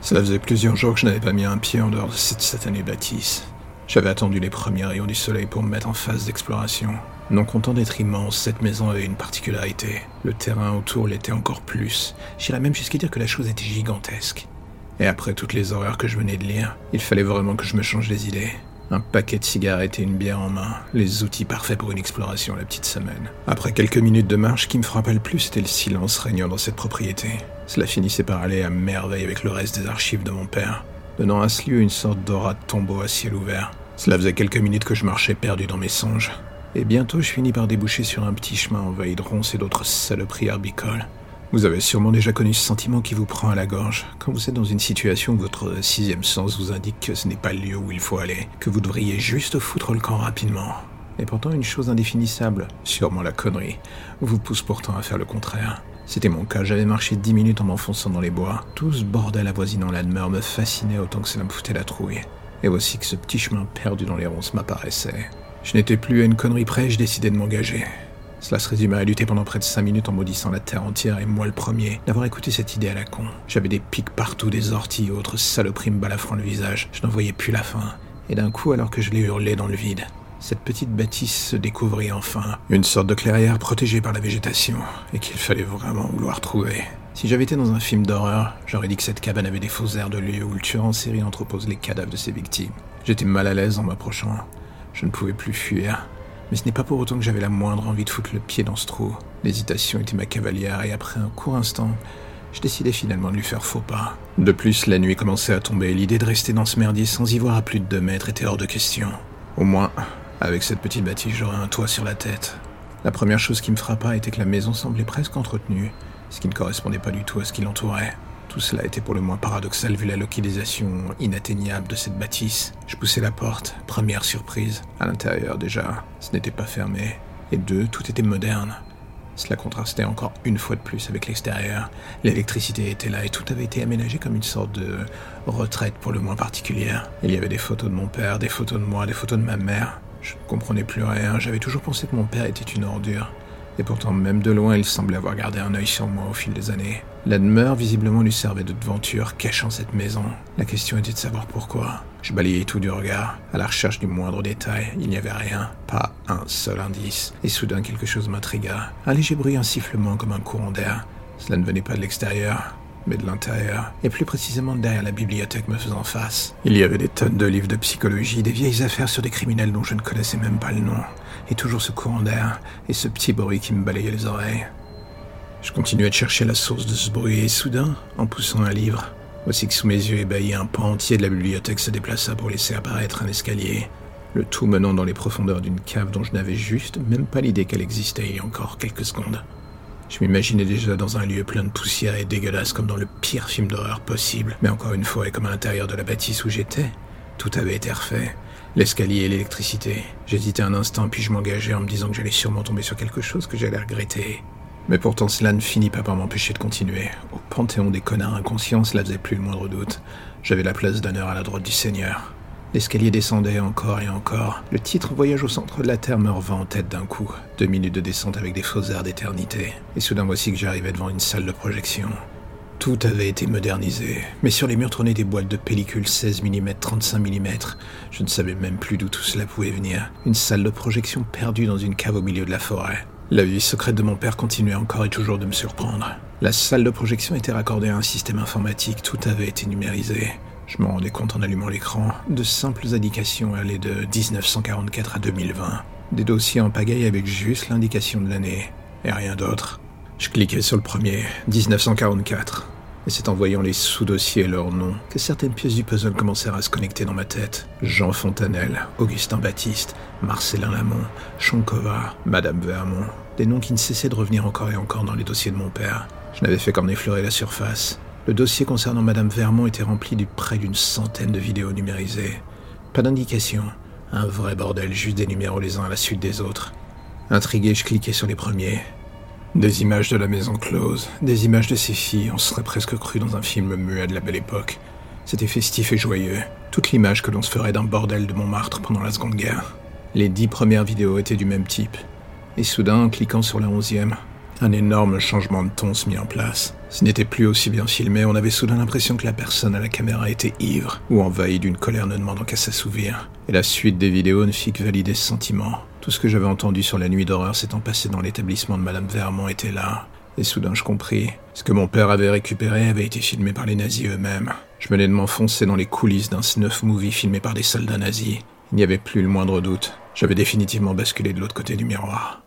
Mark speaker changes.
Speaker 1: Cela faisait plusieurs jours que je n'avais pas mis un pied en dehors de cette satanée bâtisse. J'avais attendu les premiers rayons du soleil pour me mettre en phase d'exploration. Non content d'être immense, cette maison avait une particularité. Le terrain autour l'était encore plus. J'irais même jusqu'à dire que la chose était gigantesque. Et après toutes les horreurs que je venais de lire, il fallait vraiment que je me change les idées. Un paquet de cigarettes et une bière en main, les outils parfaits pour une exploration la petite semaine. Après quelques minutes de marche, ce qui me frappa le plus, c'était le silence régnant dans cette propriété. Cela finissait par aller à merveille avec le reste des archives de mon père, donnant à ce lieu une sorte d'aura de tombeau à ciel ouvert. Cela faisait quelques minutes que je marchais perdu dans mes songes. Et bientôt, je finis par déboucher sur un petit chemin envahi de ronces et d'autres saloperies herbicoles. Vous avez sûrement déjà connu ce sentiment qui vous prend à la gorge quand vous êtes dans une situation où votre sixième sens vous indique que ce n'est pas le lieu où il faut aller, que vous devriez juste foutre le camp rapidement. Et pourtant, une chose indéfinissable, sûrement la connerie, vous pousse pourtant à faire le contraire. C'était mon cas, j'avais marché dix minutes en m'enfonçant dans les bois. Tout ce bordel avoisinant la demeure me fascinait autant que cela me foutait la trouille. Et voici que ce petit chemin perdu dans les ronces m'apparaissait. Je n'étais plus à une connerie près, je décidai de m'engager. Cela se résumait à lutter pendant près de cinq minutes en maudissant la terre entière et moi le premier, d'avoir écouté cette idée à la con. J'avais des pics partout, des orties et autres saloperies me balafrant le visage. Je n'en voyais plus la fin. Et d'un coup, alors que je l'ai hurlé dans le vide, cette petite bâtisse se découvrit enfin, une sorte de clairière protégée par la végétation, et qu'il fallait vraiment vouloir trouver. Si j'avais été dans un film d'horreur, j'aurais dit que cette cabane avait des faux airs de lieu où le tueur en série entrepose les cadavres de ses victimes. J'étais mal à l'aise en m'approchant. Je ne pouvais plus fuir. Mais ce n'est pas pour autant que j'avais la moindre envie de foutre le pied dans ce trou. L'hésitation était ma cavalière et après un court instant, je décidai finalement de lui faire faux pas. De plus, la nuit commençait à tomber et l'idée de rester dans ce merdier sans y voir à plus de deux mètres était hors de question. Au moins, avec cette petite bâtisse, j'aurais un toit sur la tête. La première chose qui me frappa était que la maison semblait presque entretenue, ce qui ne correspondait pas du tout à ce qui l'entourait. Tout cela était pour le moins paradoxal vu la localisation inatteignable de cette bâtisse. Je poussai la porte, première surprise. À l'intérieur déjà, ce n'était pas fermé. Et deux, tout était moderne. Cela contrastait encore une fois de plus avec l'extérieur. L'électricité était là et tout avait été aménagé comme une sorte de retraite pour le moins particulière. Il y avait des photos de mon père, des photos de moi, des photos de ma mère. Je ne comprenais plus rien, j'avais toujours pensé que mon père était une ordure. Et pourtant, même de loin, il semblait avoir gardé un œil sur moi au fil des années. La demeure, visiblement, lui servait de devanture, cachant cette maison. La question était de savoir pourquoi. Je balayais tout du regard, à la recherche du moindre détail. Il n'y avait rien, pas un seul indice. Et soudain, quelque chose m'intrigua. Un léger bruit, un sifflement comme un courant d'air. Cela ne venait pas de l'extérieur, mais de l'intérieur, et plus précisément derrière la bibliothèque me faisant face. Il y avait des tonnes de livres de psychologie, des vieilles affaires sur des criminels dont je ne connaissais même pas le nom, et toujours ce courant d'air, et ce petit bruit qui me balayait les oreilles. Je continuais de chercher la source de ce bruit, et soudain, en poussant un livre, voici que sous mes yeux ébahis, un pan entier de la bibliothèque se déplaça pour laisser apparaître un escalier, le tout menant dans les profondeurs d'une cave dont je n'avais juste même pas l'idée qu'elle existait il y a encore quelques secondes. Je m'imaginais déjà dans un lieu plein de poussière et dégueulasse comme dans le pire film d'horreur possible. Mais encore une fois, et comme à l'intérieur de la bâtisse où j'étais, tout avait été refait. L'escalier et l'électricité. J'hésitais un instant puis je m'engageais en me disant que j'allais sûrement tomber sur quelque chose que j'allais regretter. Mais pourtant cela ne finit pas par m'empêcher de continuer. Au panthéon des connards inconscients, cela faisait plus le moindre doute. J'avais la place d'honneur à la droite du Seigneur. L'escalier descendait encore et encore. Le titre Voyage au centre de la Terre me revint en tête d'un coup. Deux minutes de descente avec des faux airs d'éternité. Et soudain voici que j'arrivais devant une salle de projection. Tout avait été modernisé, mais sur les murs trônaient des boîtes de pellicules 16 mm, 35 mm. Je ne savais même plus d'où tout cela pouvait venir. Une salle de projection perdue dans une cave au milieu de la forêt. La vie secrète de mon père continuait encore et toujours de me surprendre. La salle de projection était raccordée à un système informatique, tout avait été numérisé. Je me rendais compte en allumant l'écran. De simples indications allaient de 1944 à 2020. Des dossiers en pagaille avec juste l'indication de l'année. Et rien d'autre. Je cliquais sur le premier, 1944. C'est en voyant les sous-dossiers et leurs noms que certaines pièces du puzzle commencèrent à se connecter dans ma tête. Jean Fontanelle, Augustin Baptiste, Marcelin Lamont, Chonkova, Madame Vermont. Des noms qui ne cessaient de revenir encore et encore dans les dossiers de mon père. Je n'avais fait qu'en effleurer la surface. Le dossier concernant Madame Vermont était rempli de près d'une centaine de vidéos numérisées. Pas d'indication. Un vrai bordel, juste des numéros les uns à la suite des autres. Intrigué, je cliquais sur les premiers. Des images de la maison close, des images de ses filles, on serait presque cru dans un film muet de la belle époque. C'était festif et joyeux, toute l'image que l'on se ferait d'un bordel de Montmartre pendant la Seconde Guerre. Les dix premières vidéos étaient du même type. Et soudain, en cliquant sur la onzième, Un énorme changement de ton se mit en place. Ce n'était plus aussi bien filmé, on avait soudain l'impression que la personne à la caméra était ivre ou envahie d'une colère ne demandant qu'à s'assouvir. Et la suite des vidéos ne fit que valider ce sentiment. Tout ce que j'avais entendu sur la nuit d'horreur s'étant passé dans l'établissement de Madame Vermont était là. Et soudain je compris. Ce que mon père avait récupéré avait été filmé par les nazis eux-mêmes. Je venais de m'enfoncer dans les coulisses d'un snuff movie filmé par des soldats nazis. Il n'y avait plus le moindre doute. J'avais définitivement basculé de l'autre côté du miroir.